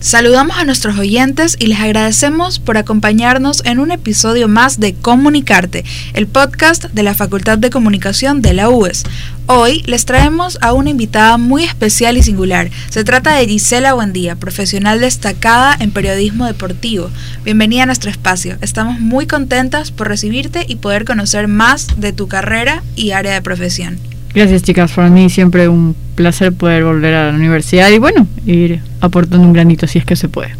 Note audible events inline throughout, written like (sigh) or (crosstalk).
Saludamos a nuestros oyentes y les agradecemos por acompañarnos en un episodio más de Comunicarte, el podcast de la Facultad de Comunicación de la UES. Hoy les traemos a una invitada muy especial y singular. Se trata de Gisela Buendía, profesional destacada en periodismo deportivo. Bienvenida a nuestro espacio. Estamos muy contentas por recibirte y poder conocer más de tu carrera y área de profesión. Gracias chicas, para mí siempre un placer poder volver a la universidad y bueno, ir aportando un granito si es que se puede.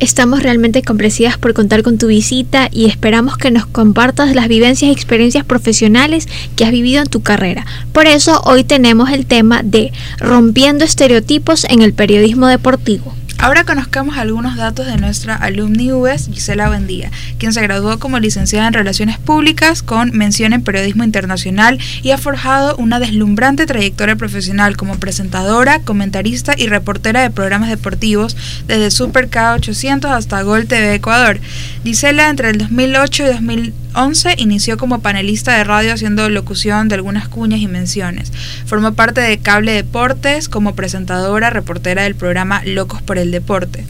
Estamos realmente complacidas por contar con tu visita y esperamos que nos compartas las vivencias y experiencias profesionales que has vivido en tu carrera. Por eso hoy tenemos el tema de rompiendo estereotipos en el periodismo deportivo. Ahora conozcamos algunos datos de nuestra alumni UES, Gisela Buendía, quien se graduó como licenciada en Relaciones Públicas con mención en Periodismo Internacional y ha forjado una deslumbrante trayectoria profesional como presentadora, comentarista y reportera de programas deportivos desde Super K800 hasta Gol TV Ecuador. Gisela entre el 2008 y 2011 inició como panelista de radio haciendo locución de algunas cuñas y menciones. Formó parte de Cable Deportes como presentadora, reportera del programa Locos por el deporte.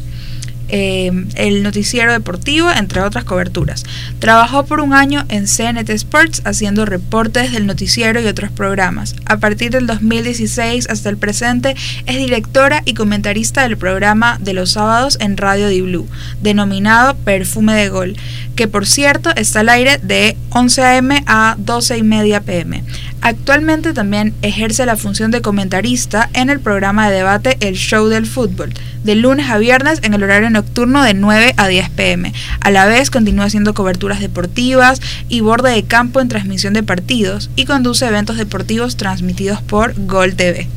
Eh, el noticiero deportivo, entre otras coberturas. Trabajó por un año en CNT Sports haciendo reportes del noticiero y otros programas. A partir del 2016 hasta el presente es directora y comentarista del programa de los sábados en Radio Di Blue, denominado Perfume de Gol, que por cierto está al aire de 11 a.m. a 12 y media p.m. Actualmente también ejerce la función de comentarista en el programa de debate El Show del Fútbol, de lunes a viernes en el horario nocturno de 9 a 10 pm. A la vez continúa haciendo coberturas deportivas y borde de campo en transmisión de partidos y conduce eventos deportivos transmitidos por Gol TV.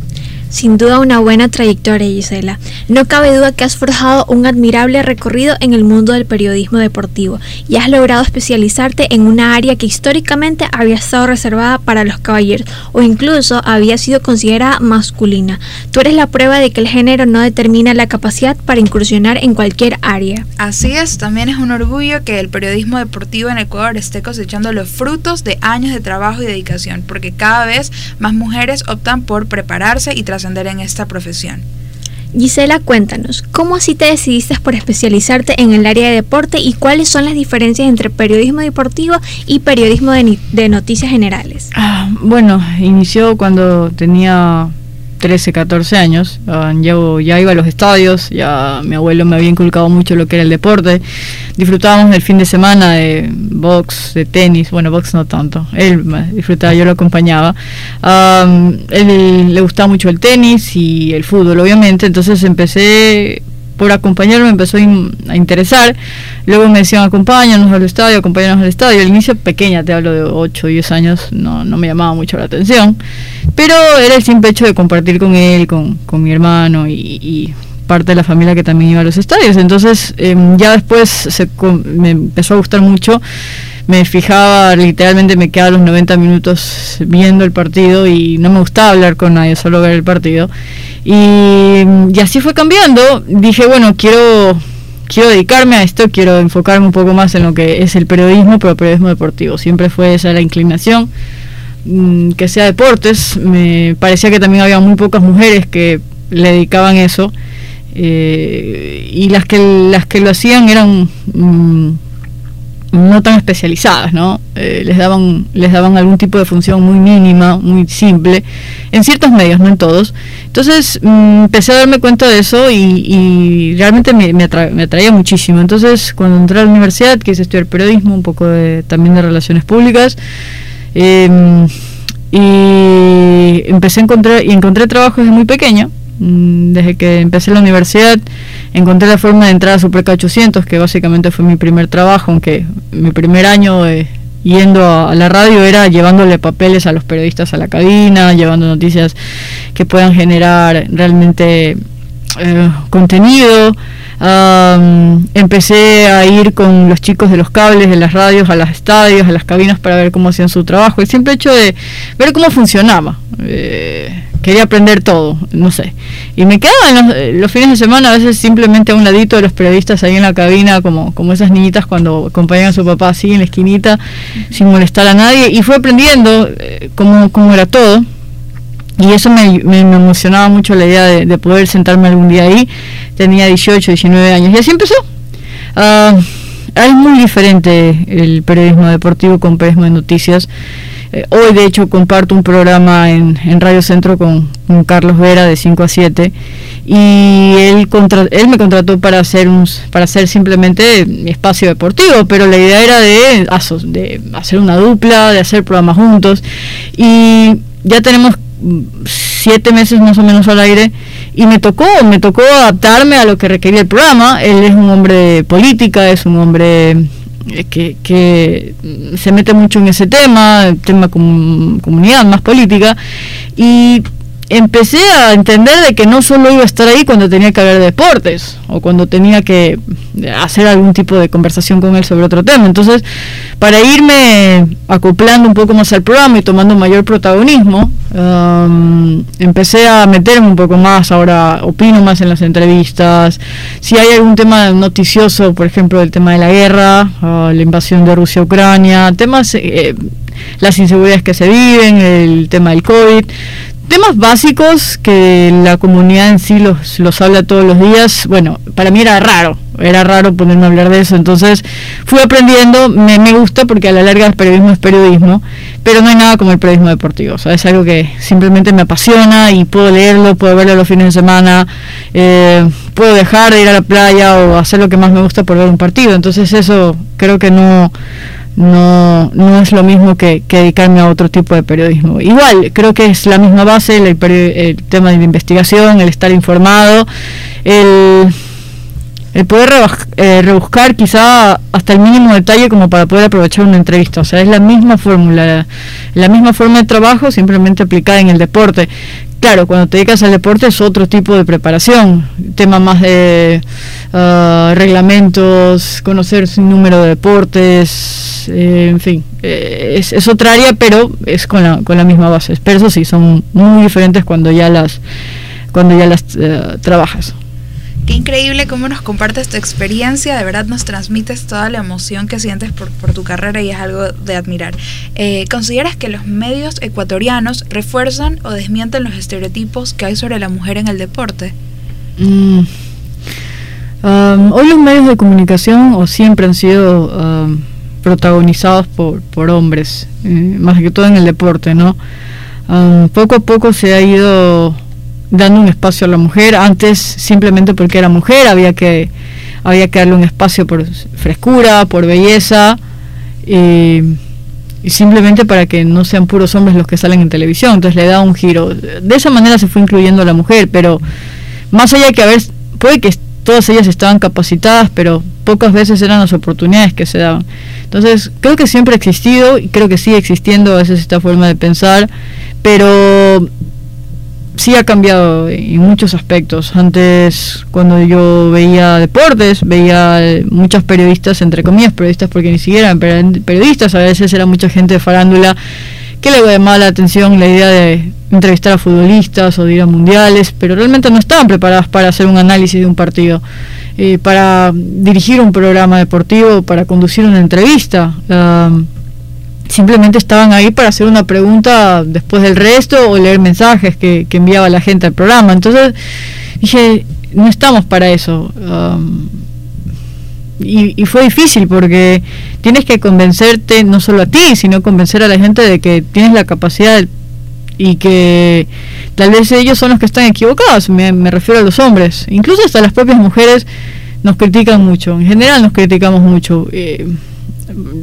Sin duda una buena trayectoria, Gisela. No cabe duda que has forjado un admirable recorrido en el mundo del periodismo deportivo y has logrado especializarte en una área que históricamente había estado reservada para los caballeros o incluso había sido considerada masculina. Tú eres la prueba de que el género no determina la capacidad para incursionar en cualquier área. Así es, también es un orgullo que el periodismo deportivo en Ecuador esté cosechando los frutos de años de trabajo y dedicación, porque cada vez más mujeres optan por prepararse y tras en esta profesión. Gisela, cuéntanos, ¿cómo así te decidiste por especializarte en el área de deporte y cuáles son las diferencias entre periodismo deportivo y periodismo de, noticias generales? Ah, bueno, inició cuando tenía 13, 14 años. Ah, ya iba a los estadios, ya mi abuelo me había inculcado mucho lo que era el deporte. Disfrutábamos el fin de semana de box, de tenis, bueno, box no tanto. Él disfrutaba, yo lo acompañaba. A él le gustaba mucho el tenis y el fútbol, obviamente. Entonces empecé por acompañarlo me empezó a interesar. Luego me decían, acompáñanos al estadio, acompáñanos al estadio. Al inicio pequeña, te hablo de 8 o 10 años, no, no me llamaba mucho la atención. Pero era el simple hecho de compartir con él, con, con mi hermano y, parte de la familia que también iba a los estadios. Entonces em, ya después se, me empezó a gustar mucho me fijaba, literalmente me quedaba los 90 minutos viendo el partido y no me gustaba hablar con nadie, solo ver el partido. Y, así fue cambiando. Dije, bueno, quiero, quiero dedicarme a esto, quiero enfocarme un poco más en lo que es el periodismo, pero periodismo deportivo. Siempre fue esa la inclinación mm, que sea deportes. Me parecía que también había muy pocas mujeres que le dedicaban eso. Eh, y las que las que lo hacían eran mm, no tan especializadas, ¿no? Eh, les daban les daban algún tipo de función muy mínima, muy simple, en ciertos medios, no en todos. Entonces mm, empecé a darme cuenta de eso y, realmente me, atraía muchísimo. Entonces cuando entré a la universidad quise estudiar periodismo, un poco de, también de relaciones públicas. Em, y empecé a encontrar y encontré trabajo desde muy pequeño desde que empecé la universidad encontré la forma de entrar a Superca 800 que básicamente fue mi primer trabajo aunque mi primer año eh, yendo a, la radio era llevándole papeles a los periodistas a la cabina llevando noticias que puedan generar realmente eh, contenido empecé a ir con los chicos de los cables, de las radios, a los estadios, a las cabinas para ver cómo hacían su trabajo. El simple hecho de ver cómo funcionaba. Eh, quería aprender todo, no sé. Y me quedaba los, los, fines de semana a veces simplemente a un ladito de los periodistas ahí en la cabina, como, como esas niñitas cuando acompañan a su papá así en la esquinita, sin molestar a nadie. Y fue aprendiendo eh, cómo, cómo era todo. Y eso me, emocionaba mucho la idea de, poder sentarme algún día ahí. Tenía 18, 19 años y así empezó. Uh, es muy diferente el periodismo deportivo con periodismo de noticias. Eh, hoy, de hecho, comparto un programa en, en Radio Centro con, Carlos Vera de 5 a 7 y él, me contrató para hacer, un, para hacer simplemente espacio deportivo, pero la idea era de, de hacer una dupla, de hacer programas juntos y ya tenemos siete meses más o menos al aire y me tocó, me tocó adaptarme a lo que requería el programa. Él es un hombre de política, es un hombre eh, que, que, se mete mucho en ese tema, el tema com comunidad, más política, y empecé a entender de que no solo iba a estar ahí cuando tenía que hablar de deportes o cuando tenía que hacer algún tipo de conversación con él sobre otro tema. Entonces, para irme acoplando un poco más al programa y tomando mayor protagonismo, um, empecé a meterme un poco más, ahora opino más en las entrevistas. Si hay algún tema noticioso, por ejemplo, el tema de la guerra, uh, la invasión de Rusia a Ucrania, temas... Eh, las inseguridades que se viven, el tema del COVID, temas básicos que la comunidad en sí los, los habla todos los días, bueno, para mí era raro, era raro ponerme a hablar de eso, entonces fui aprendiendo, me, me gusta porque a la larga el periodismo es periodismo, pero no hay nada como el periodismo deportivo, o sea, es algo que simplemente me apasiona y puedo leerlo, puedo verlo los fines de semana, eh, puedo dejar de ir a la playa o hacer lo que más me gusta por ver un partido, entonces eso creo que no no, no es lo mismo que, dedicarme a otro tipo de periodismo. Igual, creo que es la misma base, el, tema de la investigación, el estar informado, el, el poder eh, rebuscar quizá hasta el mínimo detalle como para poder aprovechar una entrevista. O sea, es la misma fórmula, la misma forma de trabajo, simplemente aplicada en el deporte. Claro, cuando te dedicas al deporte es otro tipo de preparación, tema más de ah, reglamentos, conocer un número de deportes, eh, en fin, eh, es, otra área, pero es con la, con la misma base. Pero eso sí, son muy diferentes cuando ya las, cuando ya las trabajas. Qué increíble cómo nos compartes tu experiencia, de verdad nos transmites toda la emoción que sientes por, tu carrera y es algo de admirar. Eh, ¿Consideras que los medios ecuatorianos refuerzan o desmienten los estereotipos que hay sobre la mujer en el deporte? Mm. Um, hoy los medios de comunicación o siempre han sido um, protagonizados por, por hombres, eh, más que todo en el deporte, ¿no? Um, poco a poco se ha ido dando un espacio a la mujer. Antes simplemente porque era mujer había que había que darle un espacio por frescura, por belleza y simplemente para que no sean puros hombres los que salen en televisión. Entonces le da un giro. De esa manera se fue incluyendo a la mujer, pero más allá de que a ver, puede que todas ellas estaban capacitadas, pero pocas veces eran las oportunidades que se daban. Entonces, creo que siempre ha existido y creo que sigue existiendo a veces esta forma de pensar, pero sí ha cambiado en muchos aspectos. Antes, cuando yo veía deportes, veía muchas periodistas, entre comillas, periodistas porque ni siquiera eran periodistas, a veces era mucha gente de farándula que le llamaba la atención la idea de entrevistar a futbolistas o de ir a mundiales, pero realmente no estaban preparadas para hacer un análisis de un partido, eh, para dirigir un programa deportivo, para conducir una entrevista simplemente estaban ahí para hacer una pregunta después del resto o leer mensajes que, enviaba la gente al programa. Entonces dije, no estamos para eso. Um, y, fue difícil porque tienes que convencerte no solo a ti, sino convencer a la gente de que tienes la capacidad y que tal vez ellos son los que están equivocados, me, me refiero a los hombres. Incluso hasta las propias mujeres nos critican mucho, en general nos criticamos mucho. Eh,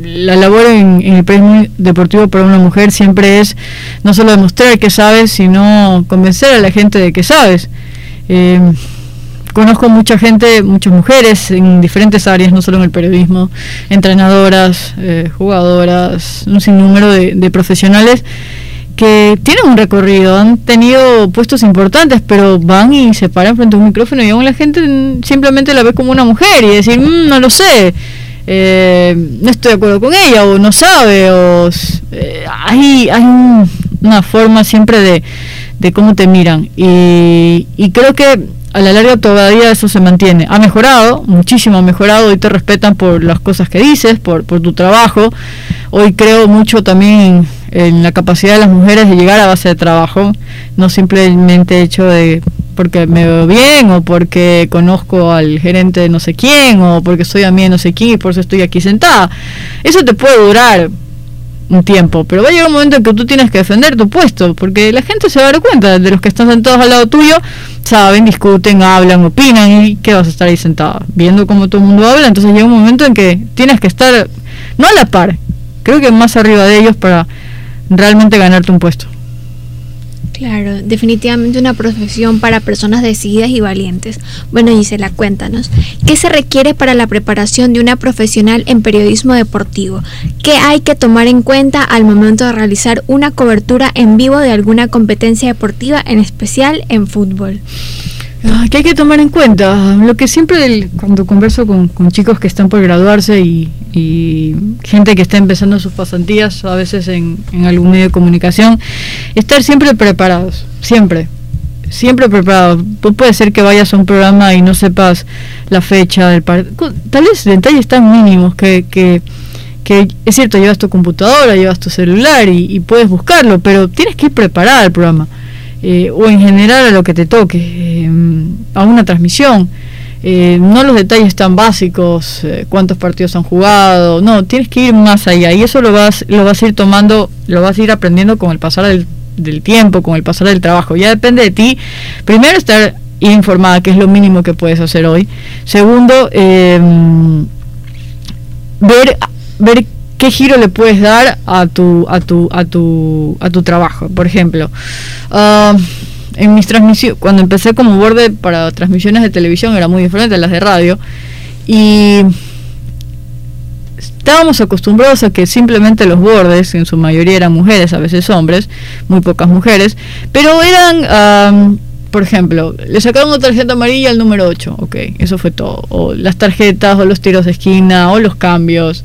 la labor en, el premio deportivo para una mujer siempre es no solo demostrar que sabes, sino convencer a la gente de que sabes. Eh, conozco mucha gente, muchas mujeres en diferentes áreas, no solo en el periodismo, entrenadoras, eh, jugadoras, un sinnúmero de, de profesionales que tienen un recorrido, han tenido puestos importantes, pero van y se paran frente a un micrófono y aún la gente simplemente la ve como una mujer y decir, mm, no lo sé, eh, no estoy de acuerdo con ella o no sabe, o eh, hay, hay una forma siempre de, de cómo te miran y, y creo que a la larga todavía eso se mantiene. Ha mejorado, muchísimo ha mejorado, y te respetan por las cosas que dices, por, por tu trabajo. Hoy creo mucho también en, la capacidad de las mujeres de llegar a base de trabajo, no simplemente hecho de porque me veo bien o porque conozco al gerente de no sé quién o porque soy a mí de no sé quién y por eso estoy aquí sentada. Eso te puede durar un tiempo, pero va a llegar un momento en que tú tienes que defender tu puesto, porque la gente se va a dar cuenta de los que están sentados al lado tuyo, saben, discuten, hablan, opinan, y que vas a estar ahí sentada, viendo cómo todo el mundo habla, entonces llega un momento en que tienes que estar, no a la par, creo que más arriba de ellos para realmente ganarte un puesto. Claro, definitivamente una profesión para personas decididas y valientes. Bueno, Gisela, cuéntanos, ¿qué se requiere para la preparación de una profesional en periodismo deportivo? ¿Qué hay que tomar en cuenta al momento de realizar una cobertura en vivo de alguna competencia deportiva, en especial en fútbol? Ah, ¿Qué hay que tomar en cuenta? Lo que siempre cuando converso con, chicos que están por graduarse y, gente que está empezando sus pasantías, a veces en, algún medio de comunicación, estar siempre preparados, siempre, siempre preparados. Puede ser que vayas a un programa y no sepas la fecha del partido, tal vez detalles tan mínimos que, que, es cierto, llevas tu computadora, llevas tu celular y, y puedes buscarlo, pero tienes que ir preparado al programa eh, o en general a lo que te toque, eh, a una transmisión. Eh, no los detalles tan básicos, cuántos partidos han jugado, no, tienes que ir más allá y eso lo vas, lo vas a ir tomando, lo vas a ir aprendiendo con el pasar del, tiempo, con el pasar del trabajo. Ya depende de ti, primero estar informada, que es lo mínimo que puedes hacer hoy. Segundo, ver, ver qué giro le puedes dar a tu, a tu, a tu, a tu trabajo. Por ejemplo, ah, en mis transmisiones, cuando empecé como borde para transmisiones de televisión era muy diferente a las de radio y estábamos acostumbrados a que simplemente los bordes, en su mayoría eran mujeres, a veces hombres, muy pocas mujeres, pero eran por ejemplo, le sacaron una tarjeta amarilla al número 8, ok, eso fue todo. O las tarjetas, o los tiros de esquina, o los cambios.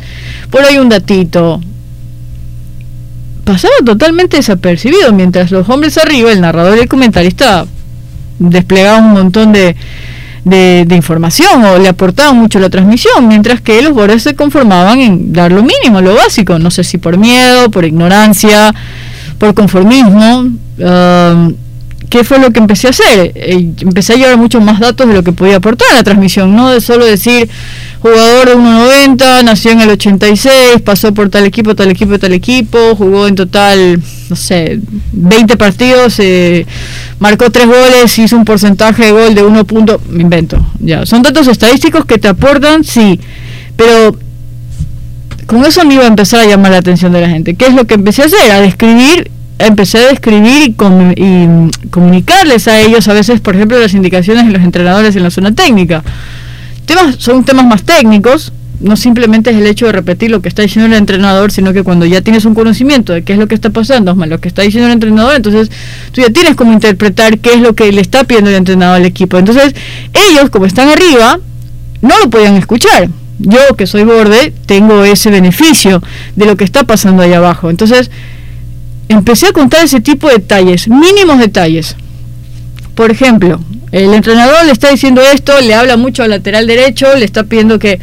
Por ahí un datito. Pasaba totalmente desapercibido, mientras los hombres arriba, el narrador y el comentarista, desplegaban un montón de, de, información o le aportaban mucho la transmisión, mientras que los bordes se conformaban en dar lo mínimo, lo básico. No sé si por miedo, por ignorancia, por conformismo. Um, ¿qué fue lo que empecé a hacer? Eh, empecé a llevar muchos más datos de lo que podía aportar a la transmisión, no de solo decir jugador de 1.90, nació en el 86, pasó por tal equipo, tal equipo, tal equipo, jugó en total, no sé, 20 partidos, eh, marcó 3 goles, hizo un porcentaje de gol de 1 punto, me invento, ya, son datos estadísticos que te aportan, sí, pero con eso me iba a empezar a llamar la atención de la gente. ¿Qué es lo que empecé a hacer? A describir empecé a describir y, comunicarles a ellos a veces, por ejemplo, las indicaciones de los entrenadores en la zona técnica. Temas, son temas más técnicos, no simplemente es el hecho de repetir lo que está diciendo el entrenador, sino que cuando ya tienes un conocimiento de qué es lo que está pasando, más lo que está diciendo el entrenador, entonces tú ya tienes como interpretar qué es lo que le está pidiendo el entrenador al equipo. Entonces, ellos, como están arriba, no lo podían escuchar. Yo, que soy borde, tengo ese beneficio de lo que está pasando ahí abajo. Entonces, empecé a contar ese tipo de detalles, mínimos detalles. Por ejemplo, el entrenador le está diciendo esto, le habla mucho al lateral derecho, le está pidiendo que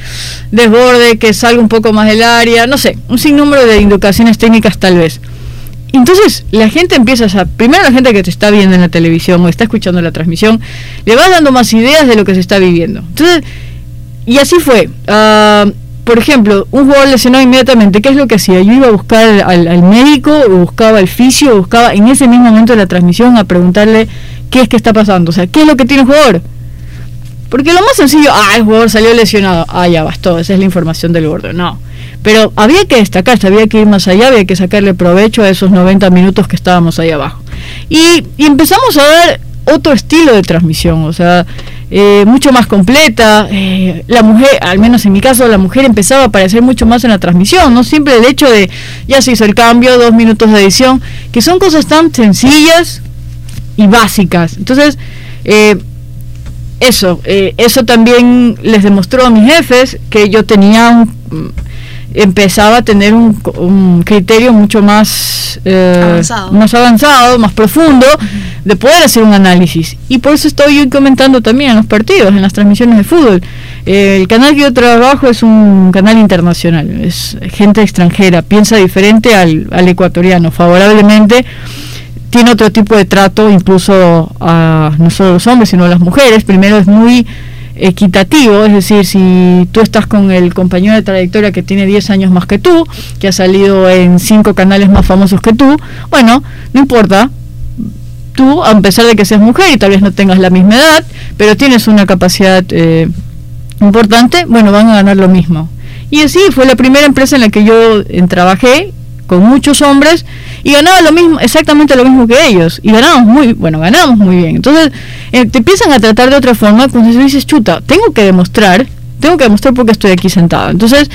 desborde, que salga un poco más del área, no sé, un sinnúmero de indicaciones técnicas tal vez. Entonces la gente empieza a, primero la gente que te está viendo en la televisión o está escuchando la transmisión, le va dando más ideas de lo que se está viviendo. Entonces, y así fue. Ah, por ejemplo, un jugador lesionado inmediatamente, ¿qué es lo que hacía? Yo iba a buscar al, médico, o buscaba al fisio, buscaba en ese mismo momento de la transmisión a preguntarle qué es que está pasando, o sea, ¿qué es lo que tiene el jugador? Porque lo más sencillo, ah, el jugador salió lesionado, ah, ya bastó, esa es la información del gordo, no. Pero había que destacarse, había que ir más allá, había que sacarle provecho a esos 90 minutos que estábamos ahí abajo. Y, y empezamos a dar otro estilo de transmisión, o sea, eh, mucho más completa. Eh, la mujer, al menos en mi caso, la mujer empezaba a aparecer mucho más en la transmisión, no siempre el hecho de ya se hizo el cambio, dos minutos de edición, que son cosas tan sencillas y básicas. Entonces, eh, eso, eso también les demostró a mis jefes que yo tenía un empezaba a tener un, criterio mucho más, avanzado. más avanzado, más profundo, de poder hacer un análisis. Y por eso estoy comentando también en los partidos, en las transmisiones de fútbol. Eh, el canal que yo trabajo es un canal internacional, es gente extranjera, piensa diferente al, al ecuatoriano, favorablemente tiene otro tipo de trato incluso a no solo los hombres sino a las mujeres. Primero es muy equitativo, es decir, si tú estás con el compañero de trayectoria que tiene 10 años más que tú, que ha salido en cinco canales más famosos que tú, bueno, no importa, tú, a pesar de que seas mujer y tal vez no tengas la misma edad, pero tienes una capacidad eh, importante, bueno, van a ganar lo mismo. Y así fue la primera empresa en la que yo trabajé con muchos hombres y ganaba lo mismo, exactamente lo mismo que ellos. Y ganamos muy, bueno, ganamos muy bien. Entonces, eh, te empiezan a tratar de otra forma, cuando dices, chuta, tengo que demostrar, tengo que demostrar por qué estoy aquí sentado. Entonces,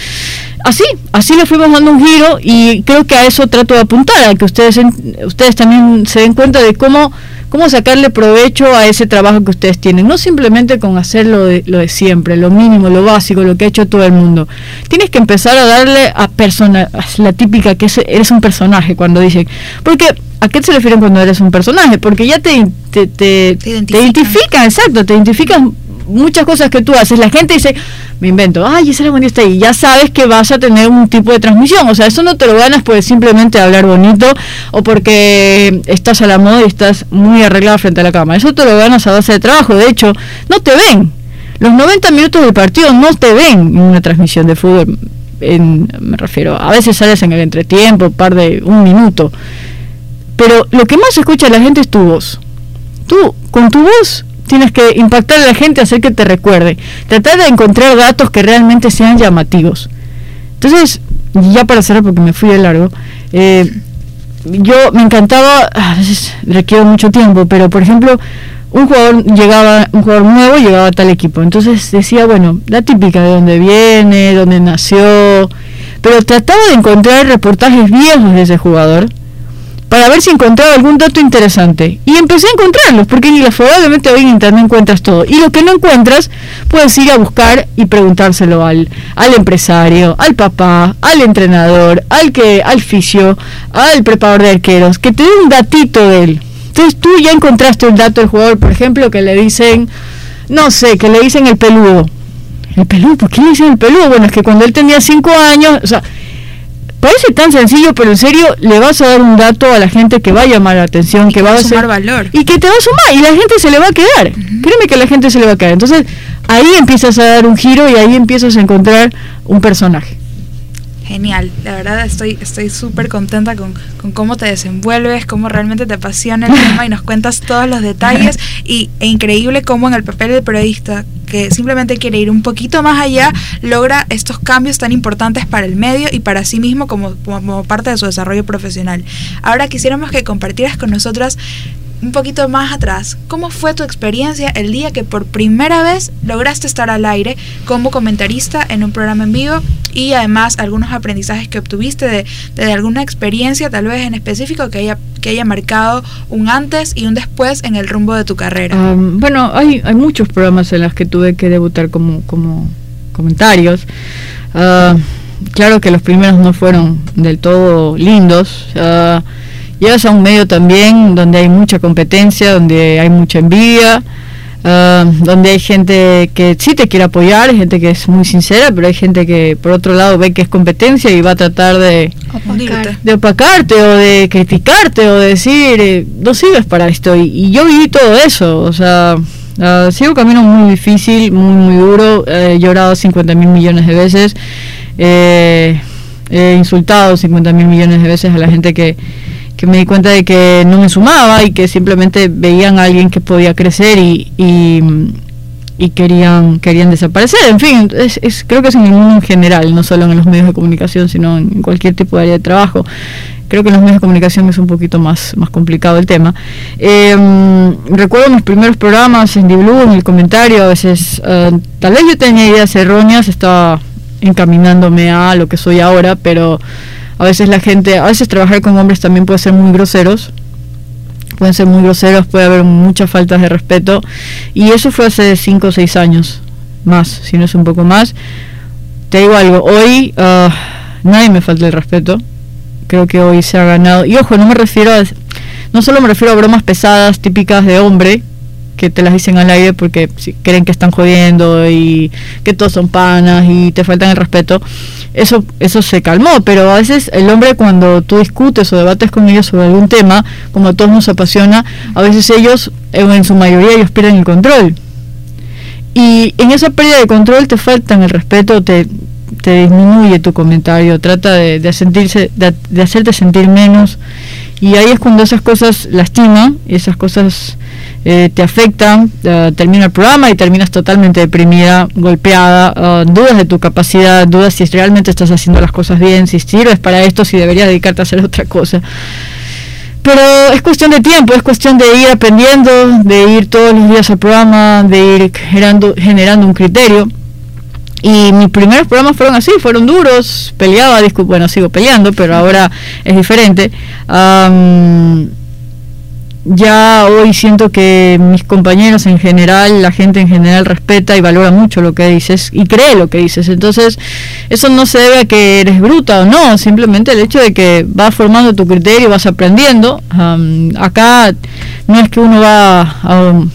así, así le fuimos dando un giro y creo que a eso trato de apuntar, a que ustedes, ustedes también se den cuenta de cómo cómo sacarle provecho a ese trabajo que ustedes tienen, no simplemente con hacer lo de, lo de siempre, lo mínimo, lo básico, lo que ha hecho todo el mundo. Tienes que empezar a darle a persona, la típica que eres un personaje cuando dicen, porque ¿a qué se refieren cuando eres un personaje? Porque ya te, te, te, te identifican, exacto, te identifican muchas cosas que tú haces, la gente dice, me invento, ay, ese era está ahí, ya sabes que vas a tener un tipo de transmisión, o sea, eso no te lo ganas pues simplemente hablar bonito o porque estás a la moda y estás muy arreglada frente a la cámara, eso te lo ganas a base de trabajo, de hecho, no te ven, los 90 minutos del partido no te ven en una transmisión de fútbol, en, me refiero, a veces sales en el entretiempo, par de un minuto, pero lo que más escucha la gente es tu voz. Tú, con tu voz, tienes que impactar a la gente, hacer que te recuerde, tratar de encontrar datos que realmente sean llamativos. Entonces, ya para cerrar, porque me fui de largo, eh, yo me encantaba, a veces requiero mucho tiempo, pero por ejemplo, un jugador llegaba, un jugador nuevo llegaba a tal equipo, entonces decía, bueno, la típica de dónde viene, dónde nació, pero trataba de encontrar reportajes viejos de ese jugador para ver si encontraba algún dato interesante. Y empecé a encontrarlos, porque probablemente hoy en internet encuentras todo. Y lo que no encuentras, puedes ir a buscar y preguntárselo al, al empresario, al papá, al entrenador, al que, al fisio, al preparador de arqueros, que te dé un datito de él. Entonces tú ya encontraste un dato del jugador, por ejemplo, que le dicen, no sé, que le dicen el peludo. ¿El peludo? ¿Por qué le dicen el peludo? Bueno, es que cuando él tenía cinco años, o sea, Parece tan sencillo, pero en serio le vas a dar un dato a la gente que va a llamar la atención, que va a sumar valor. Y que te va a sumar y la gente se le va a quedar. Créeme que la gente se le va a quedar. Entonces ahí empiezas a dar un giro y ahí empiezas a encontrar un personaje. Genial, la verdad estoy estoy súper contenta con, con, cómo te desenvuelves, cómo realmente te apasiona el tema y nos cuentas todos los detalles (laughs) y, e increíble cómo en el papel del periodista que simplemente quiere ir un poquito más allá logra estos cambios tan importantes para el medio y para sí mismo como, como parte de su desarrollo profesional. Ahora quisiéramos que compartieras con nosotras un poquito más atrás, ¿cómo fue tu experiencia el día que por primera vez lograste estar al aire como comentarista en un programa en vivo y además algunos aprendizajes que obtuviste de, de alguna experiencia tal vez en específico que haya, que haya marcado un antes y un después en el rumbo de tu carrera? bueno, hay, hay muchos programas en los que tuve que debutar como, como comentarios. Ah, claro que los primeros no fueron del todo lindos. Uh, llegas a un medio también donde hay mucha competencia, donde hay mucha envidia, ah, donde hay gente que sí te quiere apoyar, hay gente que es muy sincera, pero hay gente que por otro lado ve que es competencia y va a tratar de, de opacarte o de criticarte o de decir, eh, no sirves para esto. Y, yo viví todo eso, o sea... Uh, sigo un camino muy difícil, muy muy duro, he llorado 50 mil millones de veces, eh, he insultado 50 mil millones de veces a la gente que, que me di cuenta de que no me sumaba y que simplemente veían a alguien que podía crecer y, y, y querían querían desaparecer. En fin, es, creo que es en el mundo en general, no solo en los medios de comunicación, sino en cualquier tipo de área de trabajo. Creo que en los medios de comunicación es un poquito más, más complicado el tema. Em, recuerdo mis primeros programas en Blue, en el comentario, a veces, eh, tal vez yo tenía ideas erróneas, estaba encaminándome a lo que soy ahora, pero a veces la gente, a veces trabajar con hombres también puede ser muy groseros, pueden ser muy groseros, puede haber muchas faltas de respeto. Y eso fue hace 5 o 6 años, más, si no es un poco más. Te digo algo, hoy uh, nadie me falta el respeto. Creo que hoy se ha ganado. Y ojo, no me refiero a. No solo me refiero a bromas pesadas típicas de hombre, que te las dicen al aire porque si creen que están jodiendo y que todos son panas y te faltan el respeto, eso, eso se calmó, pero a veces el hombre cuando tú discutes o debates con ellos sobre algún tema, como a todos nos apasiona, a veces ellos, en su mayoría, ellos pierden el control. Y en esa pérdida de control te faltan el respeto, te, te disminuye tu comentario, trata de, de sentirse, de, de hacerte sentir menos. Y ahí es cuando esas cosas lastiman, y esas cosas eh, te afectan, eh, termina el programa y terminas totalmente deprimida, golpeada, eh, dudas de tu capacidad, dudas si realmente estás haciendo las cosas bien, si sirves para esto, si deberías dedicarte a hacer otra cosa. Pero es cuestión de tiempo, es cuestión de ir aprendiendo, de ir todos los días al programa, de ir generando, generando un criterio. Y mis primeros programas fueron así, fueron duros, peleaba, bueno, sigo peleando, pero ahora es diferente ya hoy siento que mis compañeros en general, la gente en general respeta y valora mucho lo que dices y cree lo que dices. Entonces, eso no se debe a que eres bruta o no, simplemente el hecho de que vas formando tu criterio, vas aprendiendo. acá no es que uno va,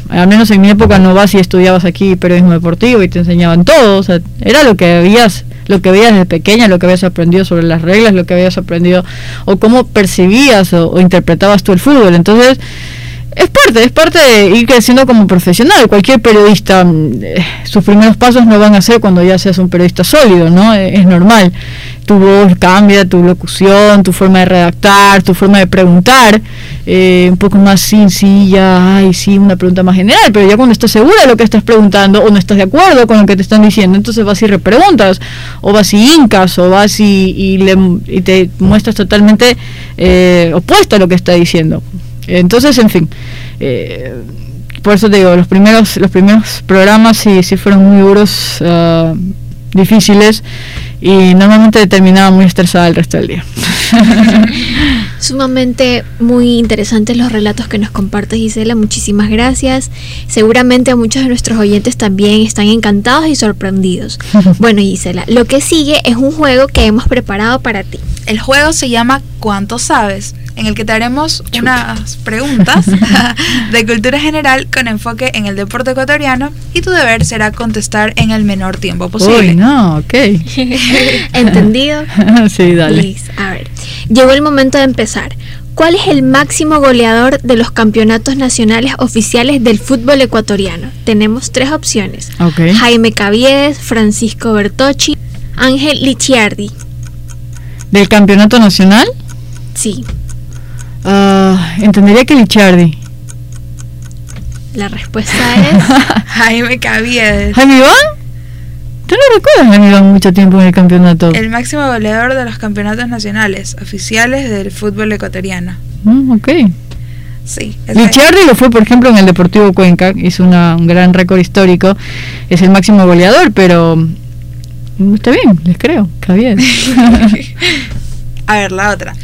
al menos en mi época no vas y estudiabas aquí periodismo deportivo y te enseñaban todo, o sea, era lo que habías lo que veías desde pequeña, lo que habías aprendido sobre las reglas, lo que habías aprendido o cómo percibías o, interpretabas tú el fútbol. Entonces, es parte, es parte de ir creciendo como profesional. Cualquier periodista, mm, eh, sus primeros pasos no van a ser cuando ya seas un periodista sólido, ¿no? Es normal tu voz cambia, tu locución, tu forma de redactar, tu forma de preguntar, eh, un poco más sencilla, ay, sí, una pregunta más general, pero ya cuando estás segura de lo que estás preguntando o no estás de acuerdo con lo que te están diciendo, entonces vas y repreguntas, o vas y incas, o vas y, le, y te muestras totalmente eh, opuesto a lo que está diciendo. Entonces, en fin. Eh, por eso te digo, los primeros, los primeros programas sí, sí fueron muy duros, uh, difíciles, y normalmente terminaba muy estresada el resto del día. (laughs) Sumamente muy interesantes los relatos que nos compartes Gisela, muchísimas gracias. Seguramente a muchos de nuestros oyentes también están encantados y sorprendidos. (laughs) bueno Gisela, lo que sigue es un juego que hemos preparado para ti. El juego se llama ¿Cuánto sabes? En el que te haremos unas preguntas (laughs) de cultura general con enfoque en el deporte ecuatoriano y tu deber será contestar en el menor tiempo posible. Uy, no, ok. (laughs) ¿Entendido? (laughs) sí, dale. A ver, llegó el momento de empezar. ¿Cuál es el máximo goleador de los campeonatos nacionales oficiales del fútbol ecuatoriano? Tenemos tres opciones. Jaime Caviedes, Francisco Bertocci, Ángel Licciardi. ¿Del campeonato nacional? Sí. Ah, entendería que Lichardi. La respuesta es (laughs) Jaime Caviedes. ¿Jaime Iván? ¿Tú no recuerdas a Jaime Iván mucho tiempo en el campeonato? El máximo goleador de los campeonatos nacionales oficiales del fútbol ecuatoriano. Mm, ok. Sí. Lichardi lo fue, por ejemplo, en el Deportivo Cuenca, hizo un gran récord histórico, es el máximo goleador, pero mm, está bien, les creo, Caviedes. (laughs) (laughs) a ver, la otra.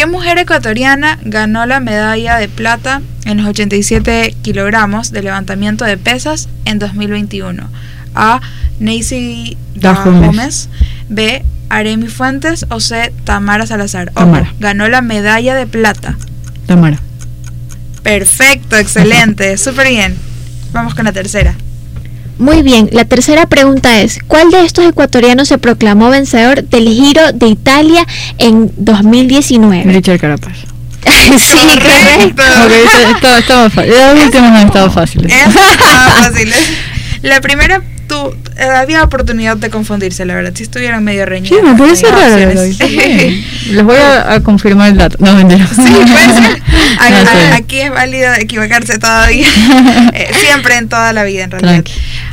¿Qué mujer ecuatoriana ganó la medalla de plata en los 87 kilogramos de levantamiento de pesas en 2021? A. Neisy Gómez. B. Aremi Fuentes. O C. Tamara Salazar. Tamara. ganó la medalla de plata. Tamara. Perfecto, excelente, (laughs) súper bien. Vamos con la tercera. Muy bien, la tercera pregunta es, ¿cuál de estos ecuatorianos se proclamó vencedor del Giro de Italia en 2019? Richard Carapaz. (laughs) sí, correcto. estaba, estaba (laughs) fácil. Las últimas han estado fáciles. La primera tú, eh, había oportunidad de confundirse, la verdad. Si estuvieron medio reñidos. Sí, me parece raro. Les voy a, confirmar el dato. No, mentira. Sí, puede ser. (laughs) Aquí, es válido equivocarse todavía. Eh, siempre en toda la vida, en realidad.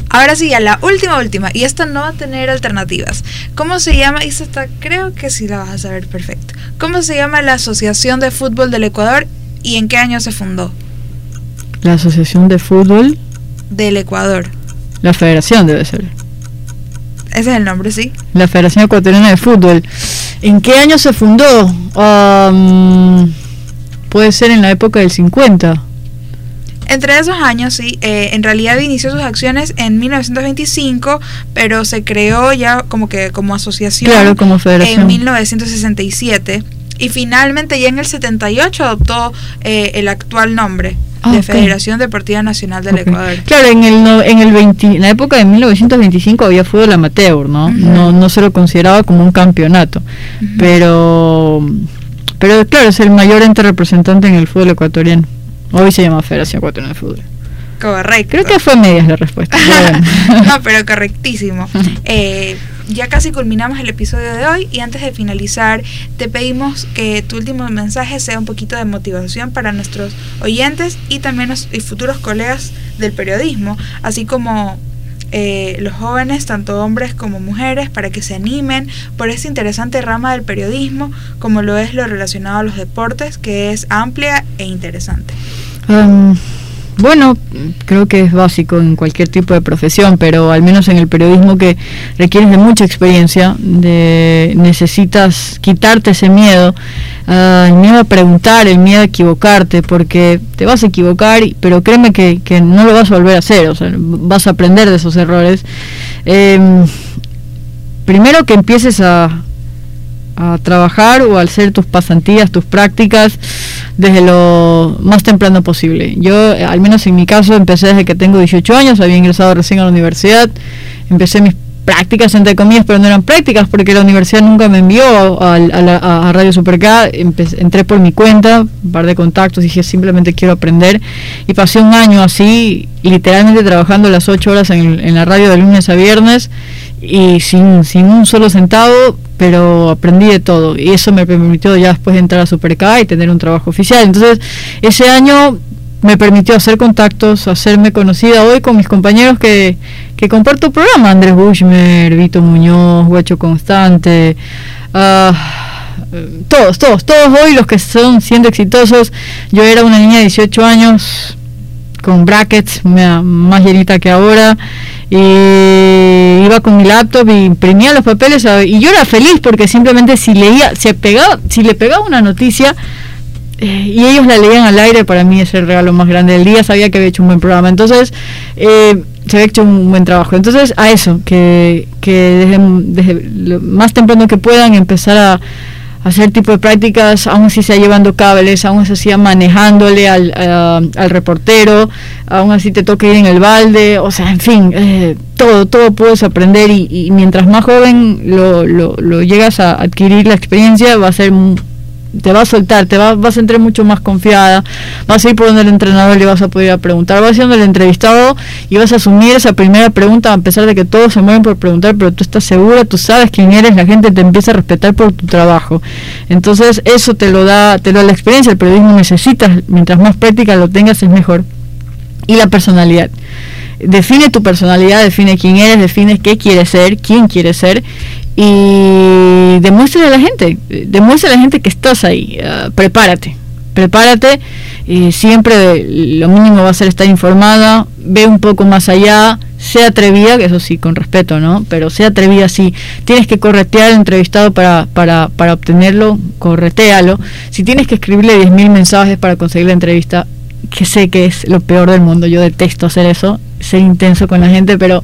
Ahora sí, a la última, última. Y esta no va a tener alternativas. ¿Cómo se llama? Y esta creo que sí la vas a saber perfecto. ¿Cómo se llama la Asociación de Fútbol del Ecuador y en qué año se fundó? La Asociación de Fútbol del Ecuador. La Federación debe ser. Ese es el nombre, sí. La Federación Ecuatoriana de Fútbol. ¿En qué año se fundó? Um, puede ser en la época del 50. Entre esos años, sí, eh, en realidad inició sus acciones en 1925, pero se creó ya como que como asociación claro, como federación. en 1967 y finalmente ya en el 78 adoptó eh, el actual nombre ah, de Federación Deportiva Nacional del Ecuador. Claro, en el en el 20, en la época de 1925 había fútbol amateur, ¿no? No no se lo consideraba como un campeonato, pero pero claro, es el mayor ente representante en el fútbol ecuatoriano. Hoy se llama Federación Ecuatoriana de Fútbol. Correcto. Creo que fue medias la respuesta. (laughs) no, pero correctísimo. (laughs) Eh, ya casi culminamos el episodio de hoy y antes de finalizar te pedimos que tu último mensaje sea un poquito de motivación para nuestros oyentes y también los y futuros colegas del periodismo, así como eh, los jóvenes, tanto hombres como mujeres, para que se animen por esta interesante rama del periodismo, como lo es lo relacionado a los deportes, que es amplia e interesante. Um, bueno, creo que es básico en cualquier tipo de profesión, pero al menos en el periodismo que requieres de mucha experiencia, de necesitas quitarte ese miedo, ah, el miedo a preguntar, el miedo a equivocarte, porque te vas a equivocar, pero créeme que, no lo vas a volver a hacer, o sea, vas a aprender de esos errores. Em, primero que empieces a, a trabajar o a hacer tus pasantías, tus prácticas desde lo más temprano posible. Yo, al menos en mi caso, empecé desde que tengo 18 años, había ingresado recién a la universidad, empecé mis prácticas entre comillas, pero no eran prácticas porque la universidad nunca me envió a, a, Radio Super K, entré por mi cuenta, un par de contactos, dije simplemente quiero aprender y pasé un año así, literalmente trabajando las 8 horas en, la radio de lunes a viernes y sin, sin un solo centavo, pero aprendí de todo. Y eso me permitió ya después entrar a Superca y tener un trabajo oficial. Entonces, ese año me permitió hacer contactos, hacerme conocida hoy con mis compañeros que, que comparto programa, Andrés Bushmer, Vito Muñoz, Huecho Constante, uh, todos, todos, todos hoy los que son siendo exitosos. Yo era una niña de 18 años con brackets, más llenita que ahora y iba con mi laptop y imprimía los papeles y yo era feliz porque simplemente si leía, si pegaba, si le pegaba una noticia y ellos la leían al aire, para mí es el regalo más grande del día, sabía que había hecho un buen programa, entonces eh, se había hecho un buen trabajo. Entonces a eso, que, que desde, lo más temprano que puedan empezar a hacer tipo de prácticas, aún así sea llevando cables, aún así sea manejándole al, al reportero, aún así te toque ir en el balde, o sea, en fin, eh, todo, todo puedes aprender y, y mientras más joven lo, lo, lo, llegas a adquirir la experiencia va a ser te va a soltar, te va, vas a entrar mucho más confiada, vas a ir por donde el entrenador le vas a poder preguntar, vas a ir donde el entrevistado y vas a asumir esa primera pregunta a pesar de que todos se mueven por preguntar, pero tú estás segura, tú sabes quién eres, la gente te empieza a respetar por tu trabajo. Entonces eso te lo da, te lo da la experiencia, el periodismo necesitas, mientras más práctica lo tengas es mejor. Y la personalidad. Define tu personalidad, define quién eres, define qué quieres ser, quién quieres ser y demuestra a la gente, demuestra a la gente que estás ahí, uh, prepárate, prepárate, y siempre lo mínimo va a ser estar informada, ve un poco más allá, sea atrevida, que eso sí, con respeto, ¿no? Pero sea atrevida, sí, tienes que corretear al entrevistado para, para, para obtenerlo, corretealo, si tienes que escribirle 10.000 mensajes para conseguir la entrevista, que sé que es lo peor del mundo, yo detesto hacer eso, ser intenso con la gente, pero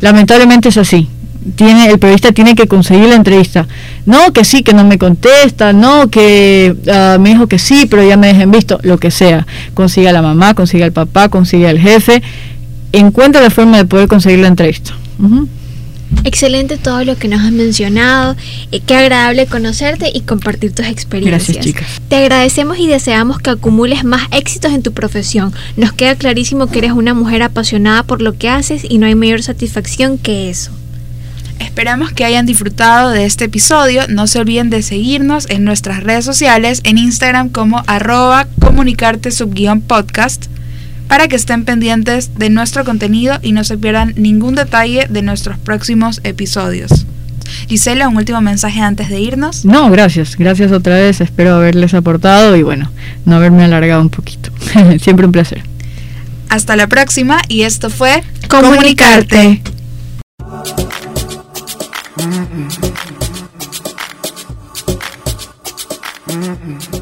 lamentablemente es así, tiene el periodista tiene que conseguir la entrevista. No, que sí, que no me contesta, no, que uh, me dijo que sí, pero ya me dejen visto, lo que sea. Consiga a la mamá, consiga al papá, consiga al jefe, encuentra la forma de poder conseguir la entrevista. Excelente todo lo que nos has mencionado. Eh, qué agradable conocerte y compartir tus experiencias. Gracias, chicas. Te agradecemos y deseamos que acumules más éxitos en tu profesión. Nos queda clarísimo que eres una mujer apasionada por lo que haces y no hay mayor satisfacción que eso. Esperamos que hayan disfrutado de este episodio. No se olviden de seguirnos en nuestras redes sociales, en Instagram como arroba comunicarte podcast para que estén pendientes de nuestro contenido y no se pierdan ningún detalle de nuestros próximos episodios. Gisela, un último mensaje antes de irnos. No, gracias, gracias otra vez, espero haberles aportado y bueno, no haberme alargado un poquito. (laughs) Siempre un placer. Hasta la próxima y esto fue Comunicarte. Mm-mm.